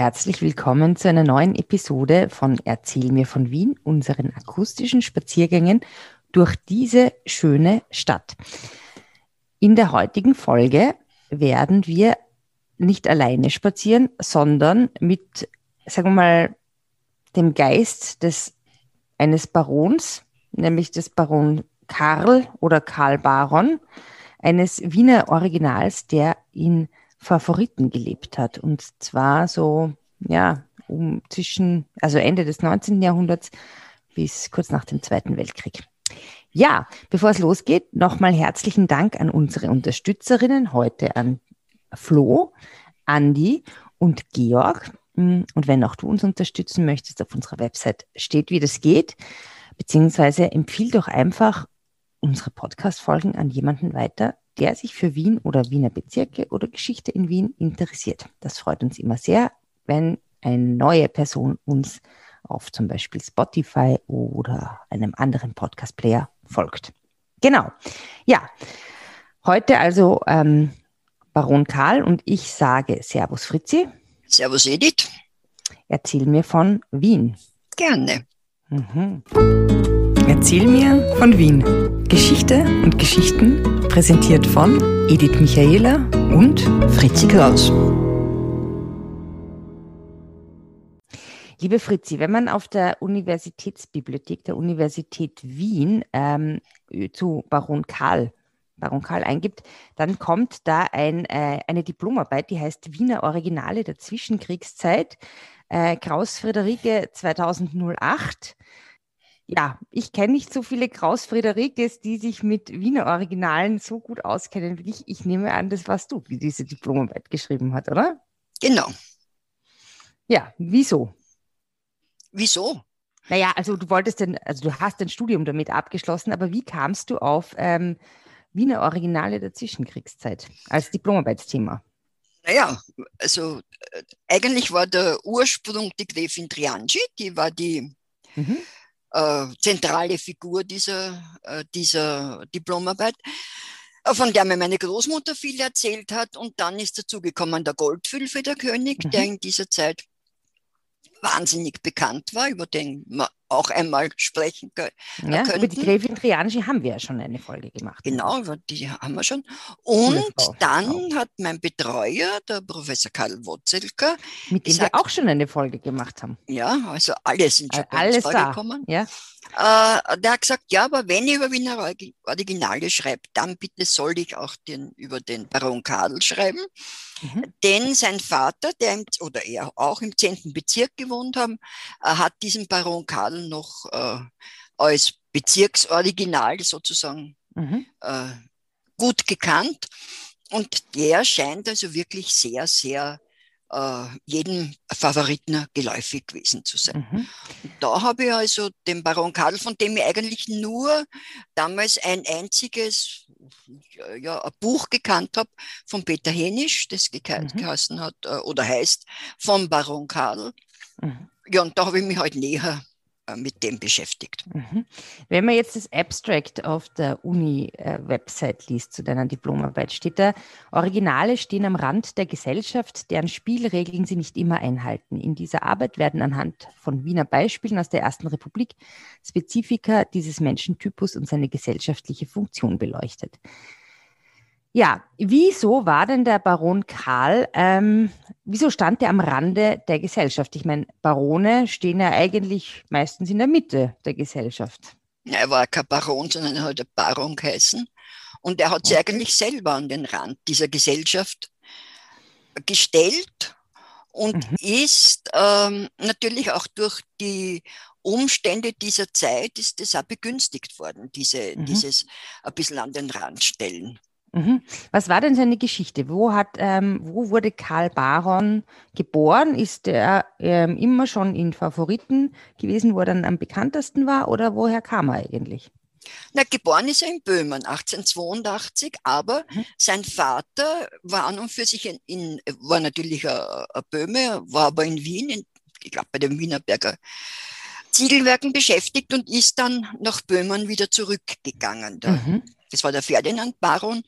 Herzlich willkommen zu einer neuen Episode von Erzähl mir von Wien, unseren akustischen Spaziergängen durch diese schöne Stadt. In der heutigen Folge werden wir nicht alleine spazieren, sondern mit, sagen wir mal, dem Geist des, eines Barons, nämlich des Baron Karl oder Karl Baron, eines Wiener Originals, der in Favoriten gelebt hat. Und zwar so, ja, um zwischen, also Ende des 19. Jahrhunderts bis kurz nach dem Zweiten Weltkrieg. Ja, bevor es losgeht, nochmal herzlichen Dank an unsere Unterstützerinnen, heute an Flo, Andi und Georg. Und wenn auch du uns unterstützen möchtest, auf unserer Website steht, wie das geht, beziehungsweise empfiehl doch einfach unsere Podcast-Folgen an jemanden weiter, der sich für Wien oder Wiener Bezirke oder Geschichte in Wien interessiert. Das freut uns immer sehr, wenn eine neue Person uns auf zum Beispiel Spotify oder einem anderen Podcast-Player folgt. Genau. Ja, heute also ähm, Baron Karl und ich sage Servus Fritzi. Servus Edith. Erzähl mir von Wien. Gerne. Mhm. Erzähl mir von Wien. Geschichte und Geschichten präsentiert von Edith Michaela und Fritzi Kraus. Liebe Fritzi, wenn man auf der Universitätsbibliothek der Universität Wien ähm, zu Baron Karl, Baron Karl eingibt, dann kommt da ein, äh, eine Diplomarbeit, die heißt Wiener Originale der Zwischenkriegszeit, äh, Kraus Friederike 2008. Ja, ich kenne nicht so viele Kraus Friederikes, die sich mit Wiener Originalen so gut auskennen wie ich. Ich nehme an, das warst du, die diese Diplomarbeit geschrieben hat, oder? Genau. Ja, wieso? Wieso? Naja, also du wolltest denn, also du hast dein Studium damit abgeschlossen, aber wie kamst du auf ähm, Wiener Originale der Zwischenkriegszeit als Diplomarbeitsthema? Naja, also äh, eigentlich war der Ursprung die Gräfin Triangi, die war die mhm. Äh, zentrale Figur dieser, äh, dieser Diplomarbeit, äh, von der mir meine Großmutter viel erzählt hat. Und dann ist dazugekommen der Goldfülfe, der König, mhm. der in dieser Zeit wahnsinnig bekannt war, über den man auch einmal sprechen können. Ja, könnten. über die Gräfin Triangi haben wir ja schon eine Folge gemacht. Genau, die haben wir schon. Und dann auch. hat mein Betreuer, der Professor Karl Wotzelka, mit dem gesagt, wir auch schon eine Folge gemacht haben. Ja, also alle sind schon alles vorgekommen. Ja. Äh, der hat gesagt, ja, aber wenn ich über Wiener Originale schreibe, dann bitte soll ich auch den, über den Baron Karl schreiben. Mhm. Denn sein Vater, der im, oder er auch im 10. Bezirk gewohnt haben, äh, hat diesen Baron Karl noch äh, als Bezirksoriginal sozusagen mhm. äh, gut gekannt. Und der scheint also wirklich sehr, sehr äh, jedem Favoriten geläufig gewesen zu sein. Mhm. Da habe ich also den Baron Karl, von dem ich eigentlich nur damals ein einziges ja, ein Buch gekannt habe von Peter Henisch, das ge mhm. geheißen hat äh, oder heißt vom Baron Karl. Mhm. Ja, und da habe ich mich halt näher äh, mit dem beschäftigt. Mhm. Wenn man jetzt das Abstract auf der Uni-Website liest zu deiner Diplomarbeit, steht da, Originale stehen am Rand der Gesellschaft, deren Spielregeln sie nicht immer einhalten. In dieser Arbeit werden anhand von Wiener Beispielen aus der Ersten Republik Spezifika dieses Menschentypus und seine gesellschaftliche Funktion beleuchtet. Ja, wieso war denn der Baron Karl, ähm, wieso stand er am Rande der Gesellschaft? Ich meine, Barone stehen ja eigentlich meistens in der Mitte der Gesellschaft. Er war kein Baron, sondern er hat Baron geheißen. Und er hat sich eigentlich selber an den Rand dieser Gesellschaft gestellt und mhm. ist ähm, natürlich auch durch die Umstände dieser Zeit ist es auch begünstigt worden, diese, mhm. dieses ein bisschen an den Rand stellen. Mhm. Was war denn seine Geschichte? Wo, hat, ähm, wo wurde Karl Baron geboren? Ist er ähm, immer schon in Favoriten gewesen, wo er dann am bekanntesten war oder woher kam er eigentlich? Na, geboren ist er in Böhmen 1882, aber mhm. sein Vater war an und für sich in, in war natürlich ein, Böhme, war aber in Wien, in, ich glaube bei den Wienerberger Ziegelwerken beschäftigt und ist dann nach Böhmen wieder zurückgegangen. Da. Mhm. Das war der Ferdinand Baron.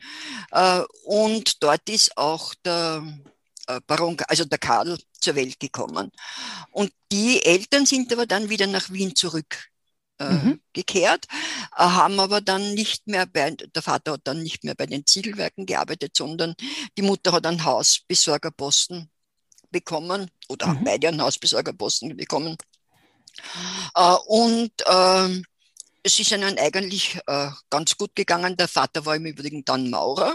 Äh, und dort ist auch der äh, Baron, also der Karl, zur Welt gekommen. Und die Eltern sind aber dann wieder nach Wien zurück äh, mhm. gekehrt, äh, haben aber dann nicht mehr bei, der Vater hat dann nicht mehr bei den Ziegelwerken gearbeitet, sondern die Mutter hat einen Hausbesorgerposten bekommen oder mhm. beide einen Hausbesorgerposten bekommen. Äh, und äh, es ist ihnen eigentlich äh, ganz gut gegangen. Der Vater war im Übrigen dann Maurer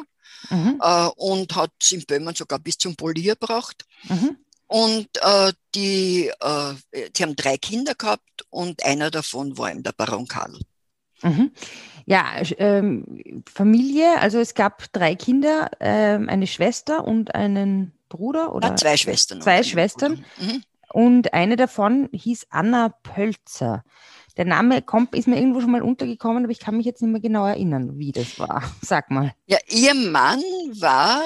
mhm. Äh, und hat es in Böhmen sogar bis zum Polier gebracht. Mhm. Und äh, die, äh, die haben drei Kinder gehabt und einer davon war eben der Baron Karl. Mhm. Ja, ähm, Familie, also es gab drei Kinder, ähm, eine Schwester und einen Bruder oder? Ja, zwei Schwestern. Zwei Schwestern. Mhm. Und eine davon hieß Anna Pölzer. Der Name kommt, ist mir irgendwo schon mal untergekommen, aber ich kann mich jetzt nicht mehr genau erinnern, wie das war. Sag mal. Ja, ihr Mann war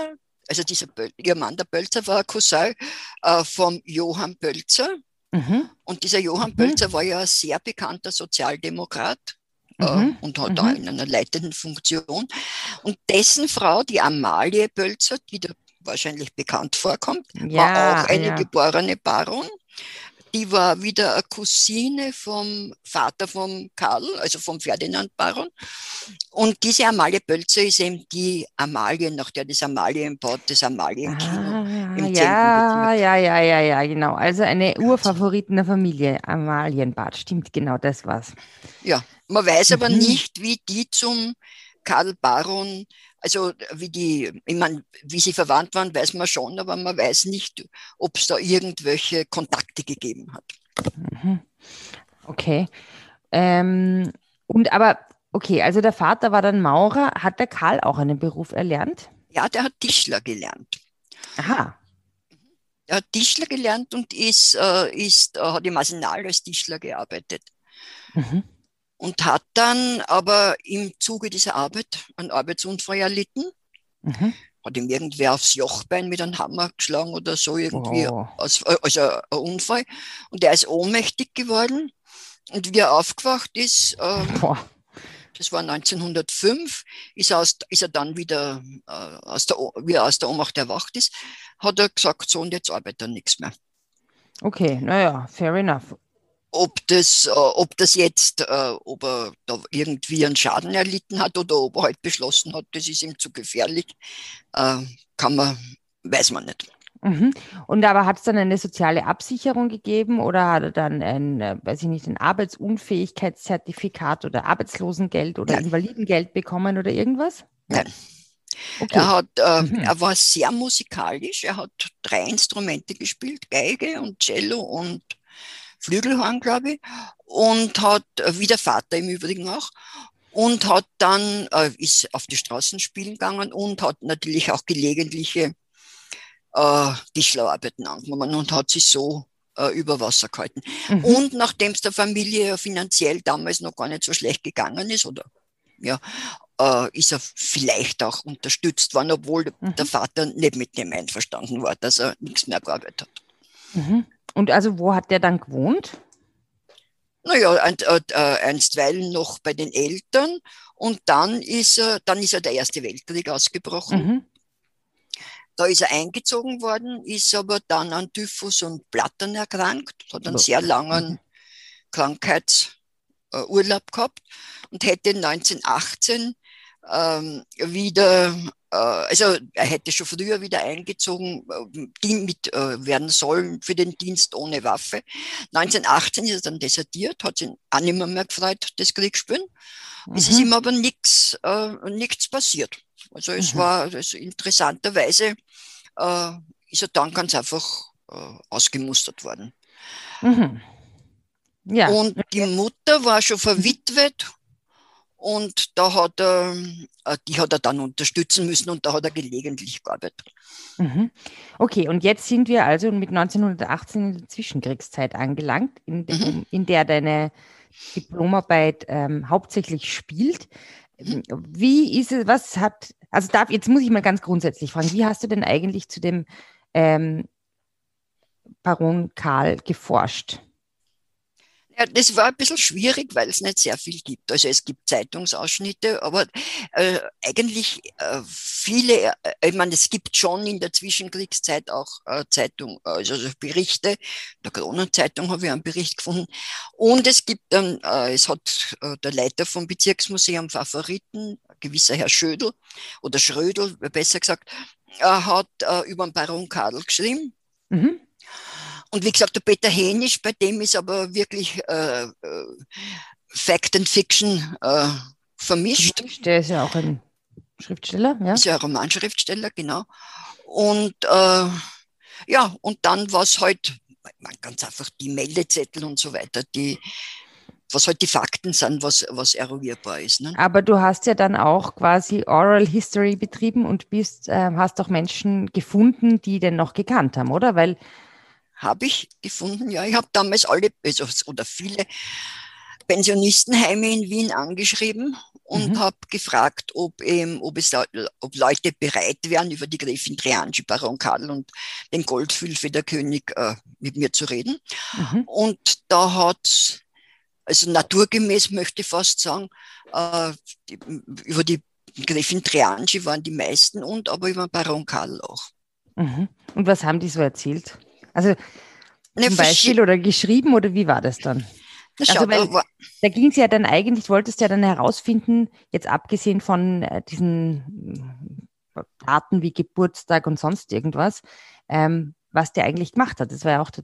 also dieser Böl ihr Mann, der Bölzer, war Cousin äh, vom Johann Bölzer. Mhm. Und dieser Johann mhm. Bölzer war ja ein sehr bekannter Sozialdemokrat. Äh, mhm. und hat da mhm. in einer leitenden Funktion. Und dessen Frau, die Amalie Bölzer, die da wahrscheinlich bekannt vorkommt, ja, war auch eine ja. geborene Baron die war wieder eine Cousine vom Vater von Karl, also vom Ferdinand Baron. Und diese Amalie Bölzer ist eben die Amalie, nach der das Amalienbad, das Amalienkino ah, im ja, ja, ja, ja, ja, genau. Also eine Urfavoriten der Familie, Amalienbad, stimmt, genau, das war's. Ja, man weiß aber mhm. nicht, wie die zum Karl Baron also wie die, ich meine, wie sie verwandt waren, weiß man schon, aber man weiß nicht, ob es da irgendwelche Kontakte gegeben hat. Mhm. Okay. Ähm, und aber, okay, also der Vater war dann Maurer. Hat der Karl auch einen Beruf erlernt? Ja, der hat Tischler gelernt. Aha. Er hat Tischler gelernt und ist, äh, ist, äh, hat im Arsenal als Tischler gearbeitet. Mhm und hat dann aber im Zuge dieser Arbeit einen Arbeitsunfall erlitten. Mhm. Hat ihm irgendwer aufs Jochbein mit einem Hammer geschlagen oder so irgendwie, oh. als, also ein Unfall. Und er ist ohnmächtig geworden. Und wie er aufgewacht ist, äh, das war 1905, ist er, aus, ist er dann wieder, äh, aus der, wie er aus der Ohnmacht erwacht ist, hat er gesagt, so und jetzt arbeitet er nichts mehr. Okay, naja, fair enough ob das, äh, ob das jetzt, äh, ob er da irgendwie einen Schaden erlitten hat oder ob er halt beschlossen hat, das ist ihm zu gefährlich, äh, kann man, weiß man nicht. Mhm. Und aber hat es dann eine soziale Absicherung gegeben oder hat er dann ein, weiß ich nicht, ein Arbeitsunfähigkeitszertifikat oder Arbeitslosengeld oder Nein. Invalidengeld bekommen oder irgendwas? Nein. Okay. Er, hat, äh, mhm. er war sehr musikalisch. Er hat drei Instrumente gespielt: Geige und Cello und Flügelhorn, glaube ich, und hat, äh, wie der Vater im Übrigen auch, und hat dann, äh, ist auf die Straßen spielen gegangen und hat natürlich auch gelegentliche äh, Tischlerarbeiten angenommen und hat sich so äh, über Wasser gehalten. Mhm. Und nachdem es der Familie finanziell damals noch gar nicht so schlecht gegangen ist, oder ja, äh, ist er vielleicht auch unterstützt worden, obwohl mhm. der Vater nicht mit dem einverstanden war, dass er nichts mehr gearbeitet hat. Mhm. Und also wo hat der dann gewohnt? Naja, äh, äh, einstweilen noch bei den Eltern und dann ist er, dann ist er der Erste Weltkrieg ausgebrochen. Mhm. Da ist er eingezogen worden, ist aber dann an Typhus und Blattern erkrankt, hat einen sehr langen mhm. Krankheitsurlaub gehabt und hätte 1918 ähm, wieder also er hätte schon früher wieder eingezogen äh, mit, äh, werden sollen für den Dienst ohne Waffe. 1918 ist er dann desertiert, hat sich auch nicht mehr, mehr gefreut, das Kriegsspielen. Mhm. Es ist mhm. ihm aber nichts äh, nichts passiert. Also es mhm. war also interessanterweise äh, ist er dann ganz einfach äh, ausgemustert worden. Mhm. Ja. Und die Mutter war schon verwitwet und da hat er, äh, die hat er dann unterstützen müssen und da hat er gelegentlich gearbeitet. Mhm. Okay, und jetzt sind wir also mit 1918 in der Zwischenkriegszeit angelangt, in, de, mhm. in der deine Diplomarbeit ähm, hauptsächlich spielt. Mhm. Wie ist es, was hat, also darf, jetzt muss ich mal ganz grundsätzlich fragen, wie hast du denn eigentlich zu dem ähm, Baron Karl geforscht? Ja, das war ein bisschen schwierig, weil es nicht sehr viel gibt. Also es gibt Zeitungsausschnitte, aber äh, eigentlich äh, viele, äh, ich meine, es gibt schon in der Zwischenkriegszeit auch äh, Zeitung, also, also Berichte. Der Kronenzeitung habe ich einen Bericht gefunden. Und es gibt dann, äh, es hat äh, der Leiter vom Bezirksmuseum Favoriten, gewisser Herr Schödel oder Schrödel, besser gesagt, hat äh, über den Baron Kadel geschrieben. Mhm. Und wie gesagt, der Peter Hänisch, bei dem ist aber wirklich äh, äh, Fact and Fiction äh, vermischt. Der ist ja auch ein Schriftsteller, ja. Ist ja ein Romanschriftsteller, genau. Und äh, ja, und dann war es halt, ganz einfach die Meldezettel und so weiter, die, was halt die Fakten sind, was, was eruierbar ist. Ne? Aber du hast ja dann auch quasi Oral History betrieben und bist, äh, hast auch Menschen gefunden, die den noch gekannt haben, oder? Weil habe ich gefunden, ja. Ich habe damals alle also, oder viele Pensionistenheime in Wien angeschrieben und mhm. habe gefragt, ob, ähm, ob, es, ob Leute bereit wären, über die Gräfin Trianci, Baron Karl und den Goldfülfederkönig äh, mit mir zu reden. Mhm. Und da hat also naturgemäß möchte ich fast sagen, äh, die, über die Gräfin Trianci waren die meisten und aber über Baron Karl auch. Mhm. Und was haben die so erzählt? Also zum Beispiel oder geschrieben oder wie war das dann? Also, weil, da ging es ja dann eigentlich, wolltest ja dann herausfinden, jetzt abgesehen von äh, diesen äh, Daten wie Geburtstag und sonst irgendwas, ähm, was der eigentlich gemacht hat. Das war ja auch das,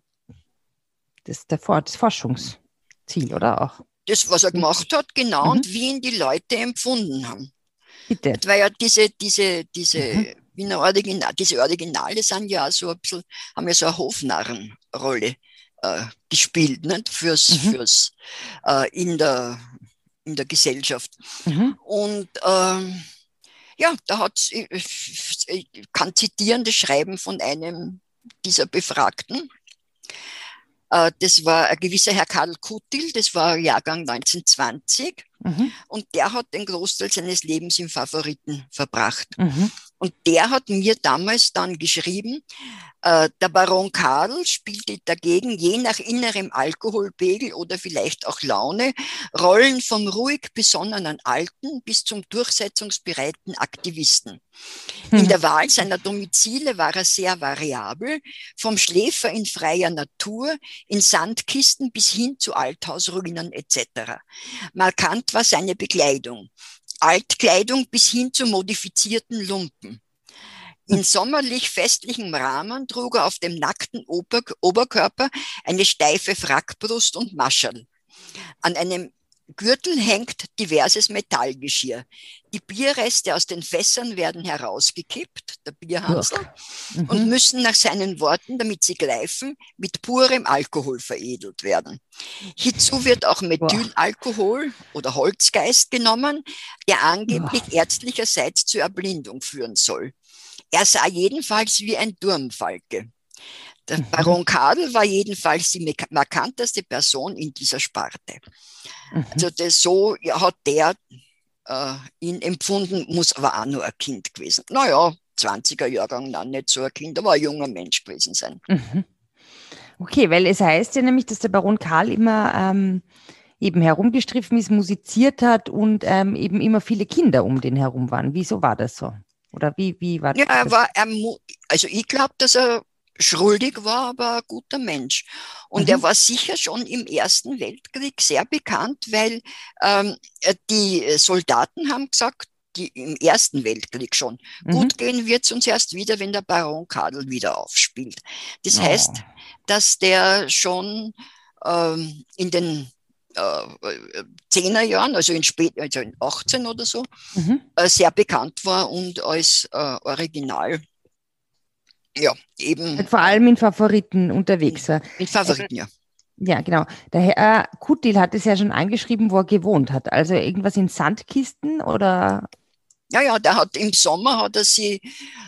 das, das Forschungsziel, oder auch? Das, was er gemacht hat, genau, mhm. und wie ihn die Leute empfunden haben. Bitte. Weil ja diese, diese, diese mhm. Wiener Original, diese Originale sind ja so ein bisschen, haben ja so eine Hofnarrenrolle äh, gespielt, nicht? Fürs, mhm. fürs äh, in, der, in der Gesellschaft. Mhm. Und ähm, ja, da hat ich, ich kann zitieren das Schreiben von einem dieser Befragten. Äh, das war ein gewisser Herr Karl Kutil, das war Jahrgang 1920. Mhm. Und der hat den Großteil seines Lebens im Favoriten verbracht. Mhm. Und der hat mir damals dann geschrieben, äh, der Baron Karl spielte dagegen je nach innerem Alkoholpegel oder vielleicht auch Laune Rollen vom ruhig besonnenen Alten bis zum durchsetzungsbereiten Aktivisten. In hm. der Wahl seiner Domizile war er sehr variabel, vom Schläfer in freier Natur, in Sandkisten bis hin zu Althausruinen etc. Markant war seine Bekleidung. Altkleidung bis hin zu modifizierten Lumpen. In sommerlich festlichem Rahmen trug er auf dem nackten Ober Oberkörper eine steife Frackbrust und Mascherl. An einem Gürtel hängt diverses Metallgeschirr. Die Bierreste aus den Fässern werden herausgekippt, der Bierhansel, mhm. und müssen nach seinen Worten, damit sie greifen, mit purem Alkohol veredelt werden. Hierzu wird auch Methylalkohol oder Holzgeist genommen, der angeblich ärztlicherseits zur Erblindung führen soll. Er sah jedenfalls wie ein Turmfalke. Der mhm. Baron Kadel war jedenfalls die markanteste Person in dieser Sparte. Mhm. Also das, so ja, hat der äh, ihn empfunden, muss aber auch nur ein Kind gewesen. Naja, 20er Jahrgang, dann nicht so ein Kind, aber ein junger Mensch gewesen sein. Mhm. Okay, weil es heißt ja nämlich, dass der Baron Karl immer ähm, eben herumgestriffen ist, musiziert hat und ähm, eben immer viele Kinder um den herum waren. Wieso war das so? Oder wie, wie war das? Ja, er war, er, also ich glaube, dass er schuldig war, aber ein guter Mensch. Und mhm. er war sicher schon im Ersten Weltkrieg sehr bekannt, weil ähm, die Soldaten haben gesagt, die im Ersten Weltkrieg schon. Mhm. Gut gehen wird es uns erst wieder, wenn der Baron Kadel wieder aufspielt. Das oh. heißt, dass der schon ähm, in den äh, Zehnerjahren, also in spät, also in 18 oder so, mhm. äh, sehr bekannt war und als äh, Original ja, eben. Vor allem in Favoriten unterwegs war. In Favoriten, ja. Ja, genau. Der Herr äh, Kutil hat es ja schon angeschrieben, wo er gewohnt hat. Also irgendwas in Sandkisten oder? Ja, ja, der hat im Sommer hat er sie,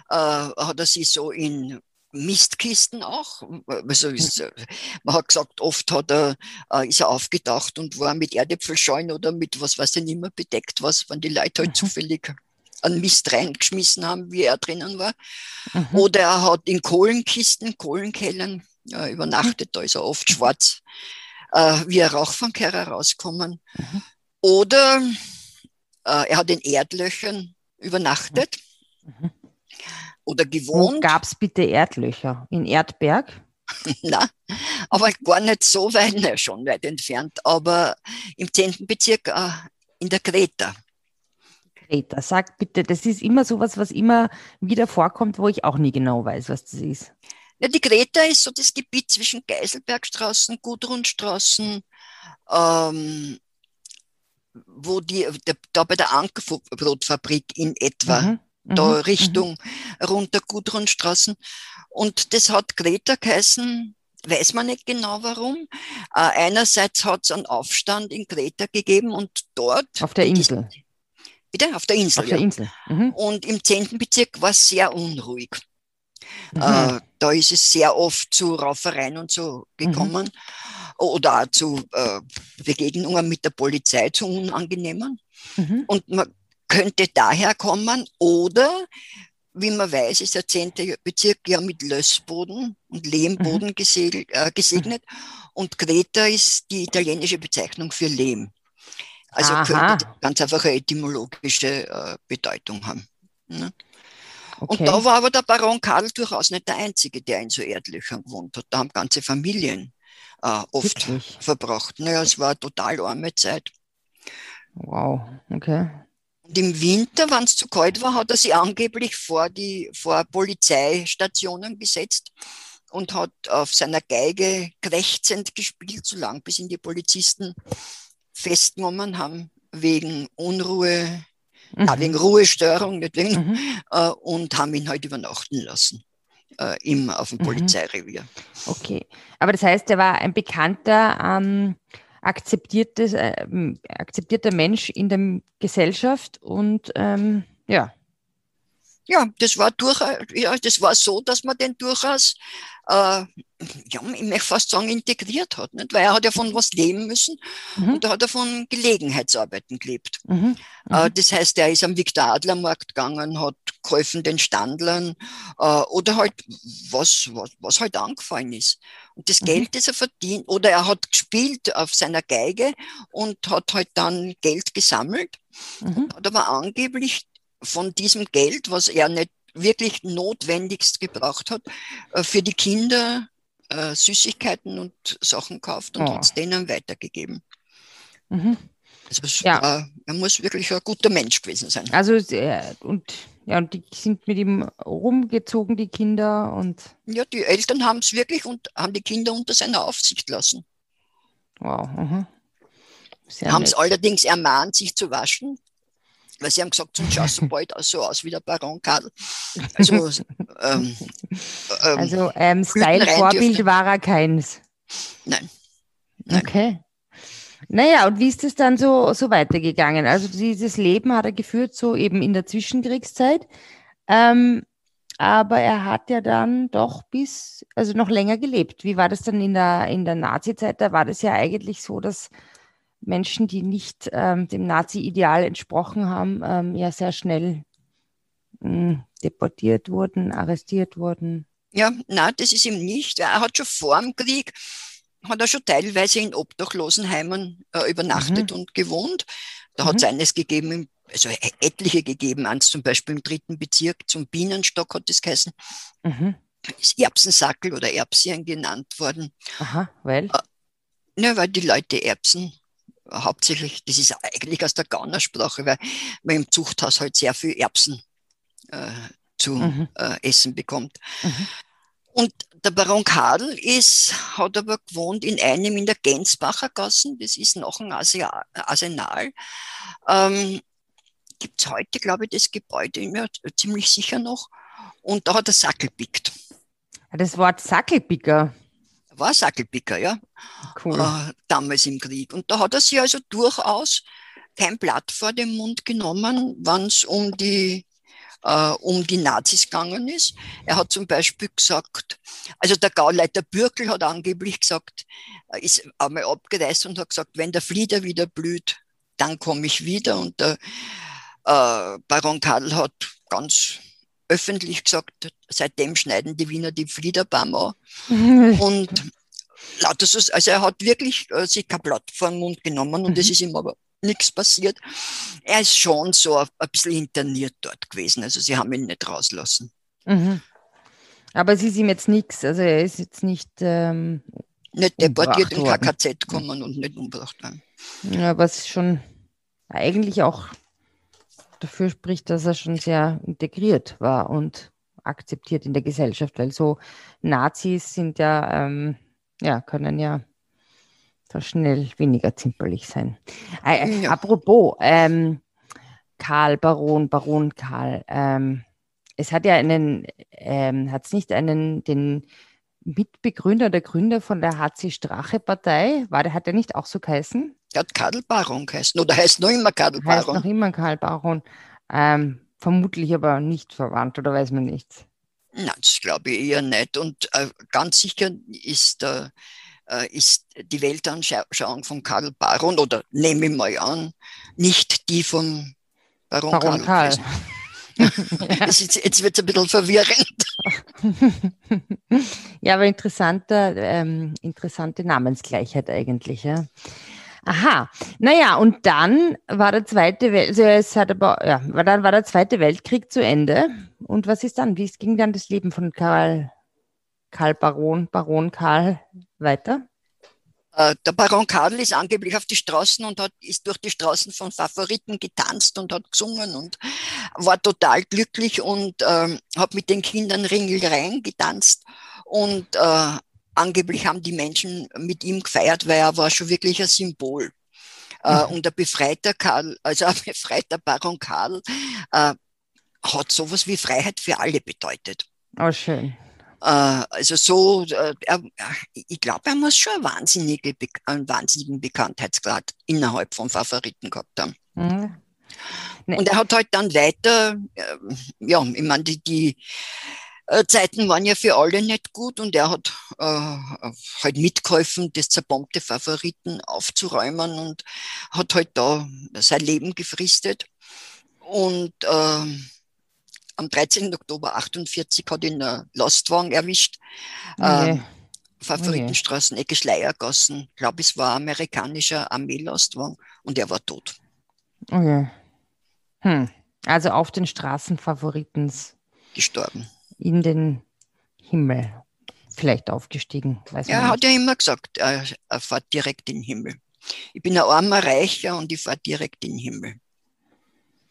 äh, hat er sie so in Mistkisten auch. Also ist, man hat gesagt, oft hat er, äh, ist er aufgedacht und war mit Erdäpfelscheunen oder mit was weiß ich nicht mehr bedeckt, was, wenn die Leute halt mhm. zufällig an Mist reingeschmissen haben, wie er drinnen war. Mhm. Oder er hat in Kohlenkisten, Kohlenkellern ja, übernachtet, da ist er oft schwarz äh, wie ein Rauchfangkehrer rauskommen. Mhm. Oder äh, er hat in Erdlöchern übernachtet mhm. oder gewohnt. Gab es bitte Erdlöcher? In Erdberg? Na, aber gar nicht so weit, ne, schon weit entfernt, aber im 10. Bezirk äh, in der Kreta. Kreta, sag bitte, das ist immer sowas, was immer wieder vorkommt, wo ich auch nie genau weiß, was das ist. Ja, die Kreta ist so das Gebiet zwischen Geiselbergstraßen, Gudrunstraßen, ähm, wo die, der, da bei der Ankerbrotfabrik in etwa, mhm, da mhm, Richtung mhm. runter Gudrunstraßen. Und das hat Greta geheißen, weiß man nicht genau warum. Äh, einerseits hat es einen Aufstand in Greta gegeben und dort. Auf der Insel. Diesen, bitte? Auf der Insel. Auf der Insel. Mhm. Und im 10. Bezirk war es sehr unruhig. Mhm. Äh, da ist es sehr oft zu Raufereien und so gekommen. Mhm. Oder auch zu äh, Begegnungen mit der Polizei, zu unangenehmen. Mhm. Und man könnte daher kommen. Oder wie man weiß, ist der 10. Bezirk ja mit Lössboden und Lehmboden mhm. gesegelt, äh, gesegnet. Und Kreta ist die italienische Bezeichnung für Lehm. Also Aha. könnte ganz einfach eine etymologische äh, Bedeutung haben. Ne? Okay. Und da war aber der Baron Karl durchaus nicht der Einzige, der in so Erdlöchern gewohnt hat. Da haben ganze Familien äh, oft Wirklich? verbracht. Naja, es war eine total arme Zeit. Wow, okay. Und im Winter, wenn es zu kalt war, hat er sich angeblich vor die vor Polizeistationen gesetzt und hat auf seiner Geige krächzend gespielt, so lang bis ihn die Polizisten festgenommen haben wegen Unruhe, mhm. ja, wegen Ruhestörung, nicht wegen, mhm. äh, und haben ihn halt übernachten lassen. Äh, im, auf dem mhm. Polizeirevier. Okay, aber das heißt, er war ein bekannter ähm, akzeptiertes, äh, akzeptierter Mensch in der Gesellschaft und ähm, ja. Ja, das war durchaus, ja, das war so, dass man den durchaus, äh, ja, ich möchte fast sagen, integriert hat, nicht? weil er hat ja von was leben müssen mhm. und da hat er von Gelegenheitsarbeiten gelebt. Mhm. Äh, mhm. das heißt, er ist am Viktor Adler Markt gegangen, hat geholfen den Standlern äh, oder halt was, was, was halt angefallen ist. Und das mhm. Geld, das er verdient, oder er hat gespielt auf seiner Geige und hat halt dann Geld gesammelt, mhm. hat aber angeblich von diesem Geld, was er nicht wirklich notwendigst gebraucht hat, äh, für die Kinder äh, Süßigkeiten und Sachen gekauft und oh. hat es denen weitergegeben. Mhm. Also ja. war, er muss wirklich ein guter Mensch gewesen sein. Also und ja, und die sind mit ihm rumgezogen, die Kinder und. Ja, die Eltern haben es wirklich und haben die Kinder unter seiner Aufsicht lassen. Wow. Mhm. Haben es allerdings ermahnt, sich zu waschen, weil sie haben gesagt, sonst schaust du bald so aus wie der Baron Karl. Also, ähm, ähm, also ähm, Style-Vorbild war er keins. Nein. Nein. Okay. Naja, und wie ist es dann so, so weitergegangen? Also dieses Leben hat er geführt, so eben in der Zwischenkriegszeit. Ähm, aber er hat ja dann doch bis, also noch länger gelebt. Wie war das dann in der, in der Nazi-Zeit? Da war das ja eigentlich so, dass Menschen, die nicht ähm, dem Nazi-Ideal entsprochen haben, ähm, ja sehr schnell mh, hm, deportiert wurden, arrestiert wurden. Ja, na, das ist ihm nicht. Er hat schon vor dem Krieg hat er schon teilweise in Obdachlosenheimen äh, übernachtet mhm. und gewohnt. Da mhm. hat es eines gegeben, also e-, etliche gegeben, eins zum Beispiel im dritten Bezirk, zum Bienenstock hat es geheißen. Mhm. Ist Erbsensackel oder Erbsien genannt worden. Aha, weil? Äh, ne, weil die Leute Erbsen hauptsächlich, das ist eigentlich aus der Gaunersprache, weil man im Zuchthaus halt sehr viel Erbsen äh, zu mhm. äh, essen bekommt. Mhm. Und der Baron Kadel ist, hat aber gewohnt in einem in der Gensbacher Gassen, das ist noch ein Arsenal. Ähm, Gibt es heute, glaube ich, das Gebäude immer ziemlich sicher noch. Und da hat er Sackel pickt. Das Wort Sackelpicker. War Sackelpicker, ja. Cool. Äh, damals im Krieg. Und da hat er sich also durchaus kein Blatt vor den Mund genommen, wenn es um die äh, um die Nazis gegangen ist. Er hat zum Beispiel gesagt, also der Gauleiter Bürkel hat angeblich gesagt, er ist einmal abgereist und hat gesagt, wenn der Flieder wieder blüht, dann komme ich wieder. Und der äh, Baron Karl hat ganz öffentlich gesagt, seitdem schneiden die Wiener die Fliederbaum an. und lauter so, also er hat wirklich äh, sich kein Blatt vor den Mund genommen und es Mhm. ist ihm aber nichts passiert. Er ist schon so ein, ein bisschen interniert dort gewesen, also sie haben ihn nicht rauslassen. Mhm. Aber es ist ihm jetzt nichts. Also er ist jetzt nicht, ähm, Nicht deportiert in. KKZ kommen und nicht umgebracht werden. ja, was schon eigentlich auch dafür spricht, dass er schon sehr integriert war und akzeptiert in der Gesellschaft, weil so Nazis sind ja, ähm, ja, können ja so schnell weniger zimperlich sein. Äh, äh, Ja. Apropos, ähm, Karl Baron, Baron Karl, ähm, es hat ja einen, ähm, hat es nicht einen, den Mitbegründer, der Gründer von der HC Strache Partei, war der, hat der nicht auch so geheißen? Er hat Kadel Baron geheißen, oder heißt noch immer Heißt Baron. noch immer Karl Baron. Ähm, vermutlich aber nicht verwandt oder weiß man nichts. Nein, das glaube ich eher nicht. Und äh, ganz sicher ist, äh, äh, ist die Weltanschauung von Karl Baron, oder nehme ich mal an, nicht die vom Baron, Baron Karl. Es ist, jetzt wird es ein bisschen verwirrend. ja, aber interessanter, ähm, interessante Namensgleichheit eigentlich, ja. Aha, naja, und dann war der Zweite Welt, also es hat aber, ja, dann war der Zweite Weltkrieg zu Ende. Und was ist dann? Wie ging dann das Leben von Karl, Karl Baron, Baron Karl weiter? Äh, der Baron Karl ist angeblich auf die Straßen und hat, ist durch die Straßen von Favoriten getanzt und hat gesungen und war total glücklich und ähm, hat mit den Kindern Ringelreien getanzt. Und äh, angeblich haben die Menschen mit ihm gefeiert, weil er war schon wirklich ein Symbol. Äh, Mhm. und der befreiter Karl, also ein befreiter Baron Karl, äh, hat sowas wie Freiheit für alle bedeutet. Oh, schön. Äh, also so, äh, er, ich glaube, er muss schon eine wahnsinnige, Be- einen wahnsinnigen Bekanntheitsgrad innerhalb von Favoriten gehabt haben. Mhm. Ne. Und er hat halt dann weiter, ja, ich meine, die, die Zeiten waren ja für alle nicht gut und er hat äh, halt mitgeholfen, das zerbombte Favoriten aufzuräumen und hat halt da sein Leben gefristet. Und ähm, am 13. Oktober 48 hat ihn ein Lastwagen erwischt. Okay. Ähm, Favoritenstraßen, Ecke Schleiergassen. Ich glaube, es war ein amerikanischer Armeelastwagen und er war tot. Okay. Hm. Also auf den Straßen Favoritens gestorben. In den Himmel vielleicht aufgestiegen. Weiß er hat ja immer gesagt, er, er fährt direkt in den Himmel. Ich bin ein armer Reicher und ich fahre direkt in den Himmel.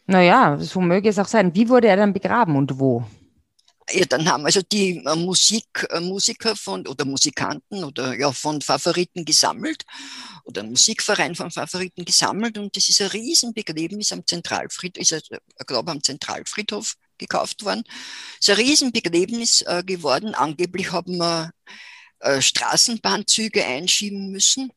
Naja, so möge es auch sein. Wie wurde er dann begraben und wo? Ja, dann haben also die äh, Musik, äh, Musiker von oder Musikanten oder ja von Favoriten gesammelt oder ein Musikverein von Favoriten gesammelt und das ist ein Riesenbegräbnis am Zentralfriedhof, ist, ich glaube am Zentralfriedhof gekauft worden. Es ist ein Riesenbegräbnis äh, geworden. Angeblich haben wir äh, Straßenbahnzüge einschieben müssen,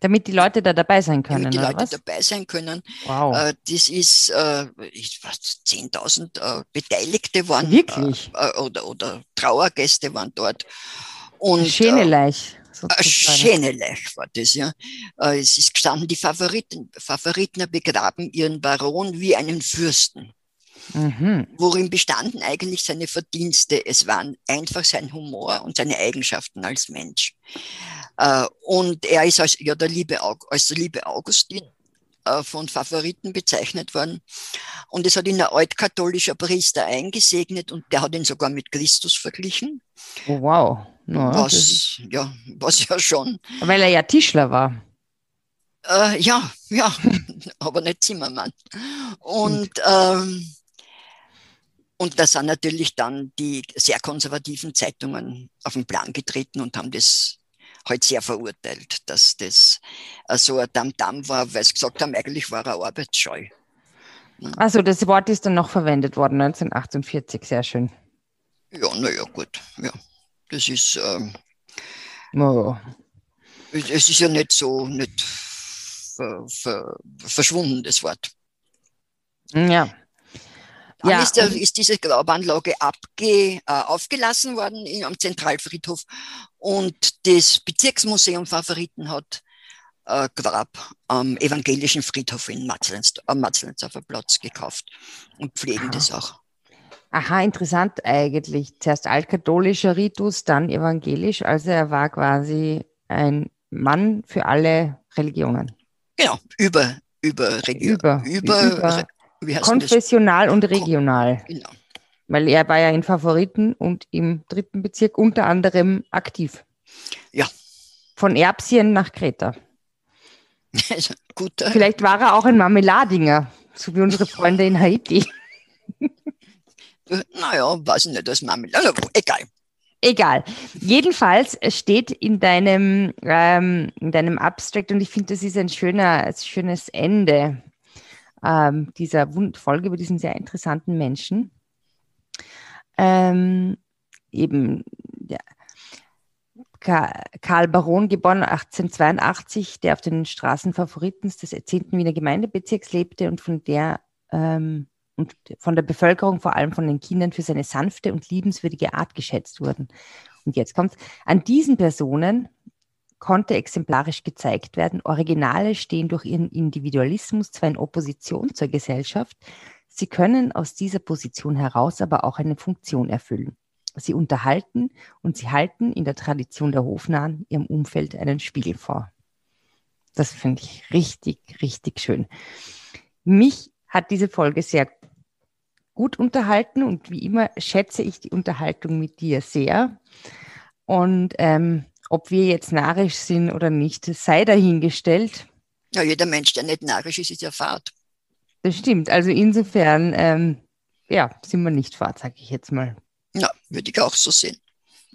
Damit die Leute da dabei sein können, damit die Leute was? dabei sein können. Wow. Äh, das ist, äh, ich weiß, 10.000 äh, Beteiligte waren Wirklich? Äh, oder, oder Trauergäste waren dort. Und Schöne äh, sozusagen. War das, ja. Äh, es ist gestanden, die Favoriten, Favoriten begraben ihren Baron wie einen Fürsten. Mhm. Worin bestanden eigentlich seine Verdienste? Es waren einfach sein Humor und seine Eigenschaften als Mensch. Äh, und er ist als, ja, der liebe, als der liebe Augustin äh, von Favoriten bezeichnet worden. Und es hat ihn ein altkatholischer Priester eingesegnet und der hat ihn sogar mit Christus verglichen. Oh, wow. Ja, was, ja, was ja schon weil er ja Tischler war. Äh, ja, ja, aber nicht Zimmermann. Und, ähm, und da sind natürlich dann die sehr konservativen Zeitungen auf den Plan getreten und haben das halt sehr verurteilt, dass das äh, so ein Tamtam war, weil sie gesagt haben, eigentlich war er arbeitsscheu. Also das Wort ist dann noch verwendet worden, 1948. Sehr schön. Ja, naja, gut, ja. Das ist, ähm, Oh. es es ist ja nicht so, nicht ver, ver, verschwunden, das Wort. Ja. Dann Ja, ist, der, ist diese Graubanlage abge, äh, aufgelassen worden in, am Zentralfriedhof und das Bezirksmuseum Favoriten hat äh, Grab am evangelischen Friedhof in Matzlens, am Matzlensdorfer Platz gekauft und pflegen Aha. das auch. Aha, interessant eigentlich. Zuerst altkatholischer Ritus, dann evangelisch. Also er war quasi ein Mann für alle Religionen. Genau, über, über. Über, über, über konfessional und regional. Genau. Weil er war ja in Favoriten und im dritten Bezirk unter anderem aktiv. Ja. Von Erbsien nach Kreta. Also, gut. Äh. Vielleicht war er auch ein Marmeladinger, so wie unsere Freunde in Haiti. naja, weiß ich nicht, das Marmelade. Egal. Egal. Jedenfalls steht in deinem, ähm, in deinem Abstract, und ich finde, das ist ein schöner, ein schönes Ende ähm, dieser Folge über diesen sehr interessanten Menschen. Ähm, eben ja, Karl Baron, geboren 1882, der auf den Straßen Favoriten des 10. Wiener Gemeindebezirks lebte und von der ähm, und von der Bevölkerung, vor allem von den Kindern, für seine sanfte und liebenswürdige Art geschätzt wurden. Und jetzt kommt an diesen Personen konnte exemplarisch gezeigt werden. Originale stehen durch ihren Individualismus zwar in Opposition zur Gesellschaft, sie können aus dieser Position heraus aber auch eine Funktion erfüllen. Sie unterhalten und sie halten in der Tradition der Hofnahen ihrem Umfeld einen Spiegel vor. Das finde ich richtig, richtig schön. Mich hat diese Folge sehr gut unterhalten und wie immer schätze ich die Unterhaltung mit dir sehr. Und ähm, ob wir jetzt narrisch sind oder nicht, sei dahingestellt. Ja, jeder Mensch, der nicht narrisch ist, ist ja Fahrt. Das stimmt. Also insofern, ähm, ja, sind wir nicht Fahrt, sage ich jetzt mal. Ja, würde ich auch so sehen.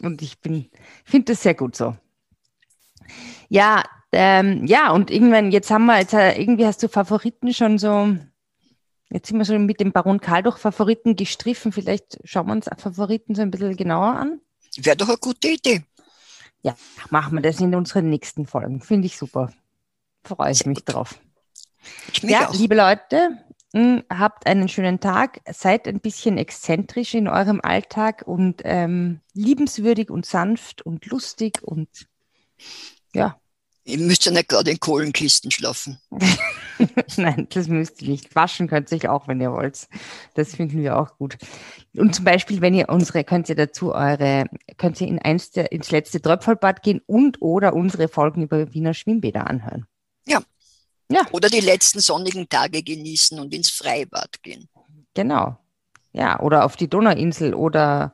Und ich bin, finde das sehr gut so. Ja, ähm, ja, und irgendwann, jetzt haben wir, jetzt, äh, irgendwie hast du Favoriten schon so, jetzt sind wir schon mit dem Baron Karl durch Favoriten gestriffen. Vielleicht schauen wir uns Favoriten so ein bisschen genauer an. Wäre doch eine gute Idee. Ja, machen wir das in unseren nächsten Folgen. Finde ich super. Freue ich mich drauf. Ich ja, auch. liebe Leute, hm, habt einen schönen Tag, seid ein bisschen exzentrisch in eurem Alltag und ähm, liebenswürdig und sanft und lustig und ja. Ihr müsst ja nicht gerade in Kohlenkisten schlafen. Nein, das müsst ihr nicht. Waschen könnt ihr euch auch, wenn ihr wollt. Das finden wir auch gut. Und zum Beispiel, wenn ihr unsere, könnt ihr dazu eure, könnt ihr in eins der, ins letzte Tröpfelbad gehen und oder unsere Folgen über Wiener Schwimmbäder anhören. Ja, ja. Oder die letzten sonnigen Tage genießen und ins Freibad gehen. Genau. Ja, oder auf die Donauinsel oder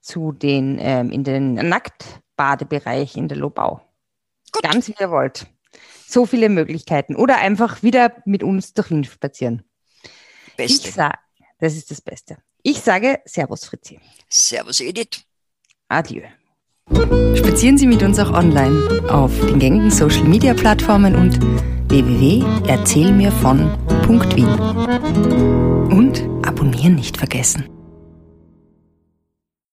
zu den, ähm, in den Nacktbadebereich in der Lobau. Gut. Ganz wie ihr wollt. So viele Möglichkeiten. Oder einfach wieder mit uns durch Wien spazieren. Beste. Ich sag, das ist das Beste. Ich sage Servus Fritzi. Servus Edith. Adieu. Spazieren Sie mit uns auch online auf den gängigen Social Media Plattformen und www.erzählmirvon.wien. Und abonnieren nicht vergessen.